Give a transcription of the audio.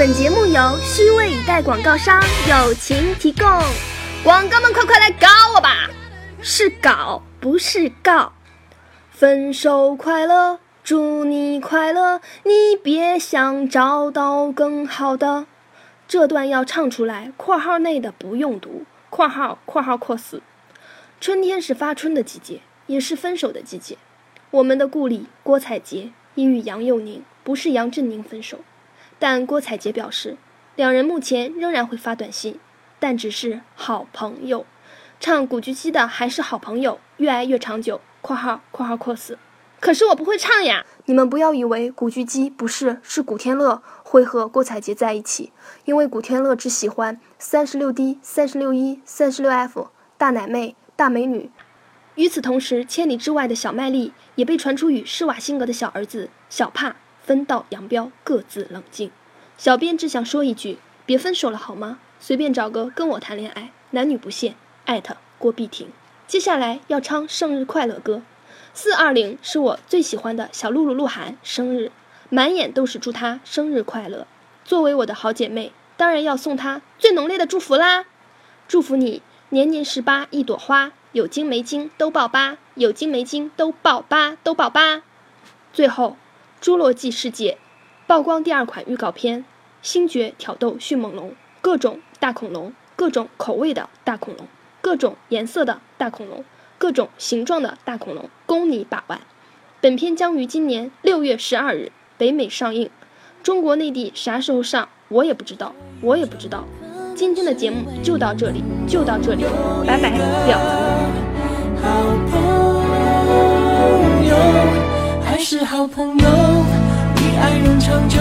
本节目由虚位以待广告商友情提供，广告们快快来搞我吧！是搞不是告。分手快乐，祝你快乐，你别想找到更好的。这段要唱出。来，括号内的不用读，括号括号括死。春天是发春的季节，也是分手的季节。我们的故里郭采洁已与杨佑宁，不是杨振宁分手。但郭采洁表示，两人目前仍然会发短信，但只是好朋友。唱古巨基的还是好朋友，越爱越长久。（括号括号括死）可是我不会唱呀！你们不要以为古巨基不是，是古天乐会和郭采洁在一起，因为古天乐只喜欢三十六 D、三十六 E、三十六 F、大奶妹、大美女。与此同时，千里之外的小麦粒也被传出与施瓦辛格的小儿子小帕。分道扬镳，各自冷静。小编只想说一句：别分手了好吗？随便找个跟我谈恋爱，男女不限。艾特郭碧婷。接下来要唱生日快乐歌。四二零是我最喜欢的小鹿鹿鹿晗生日，满眼都是祝他生日快乐。作为我的好姐妹，当然要送她最浓烈的祝福啦！祝福你年年十八一朵花，有金没金都爆八，有金没金都爆八，都爆八。最后。《侏罗纪世界》曝光第二款预告片，星爵挑逗迅猛龙，各种大恐龙，各种口味的大恐龙，各种颜色的大恐龙，各种形状的大恐龙，供你把玩。本片将于今年六月十二日北美上映，中国内地啥时候上我也不知道，我也不知道。今天的节目就到这里，就到这里，拜拜，了。好朋友，还是好朋友长久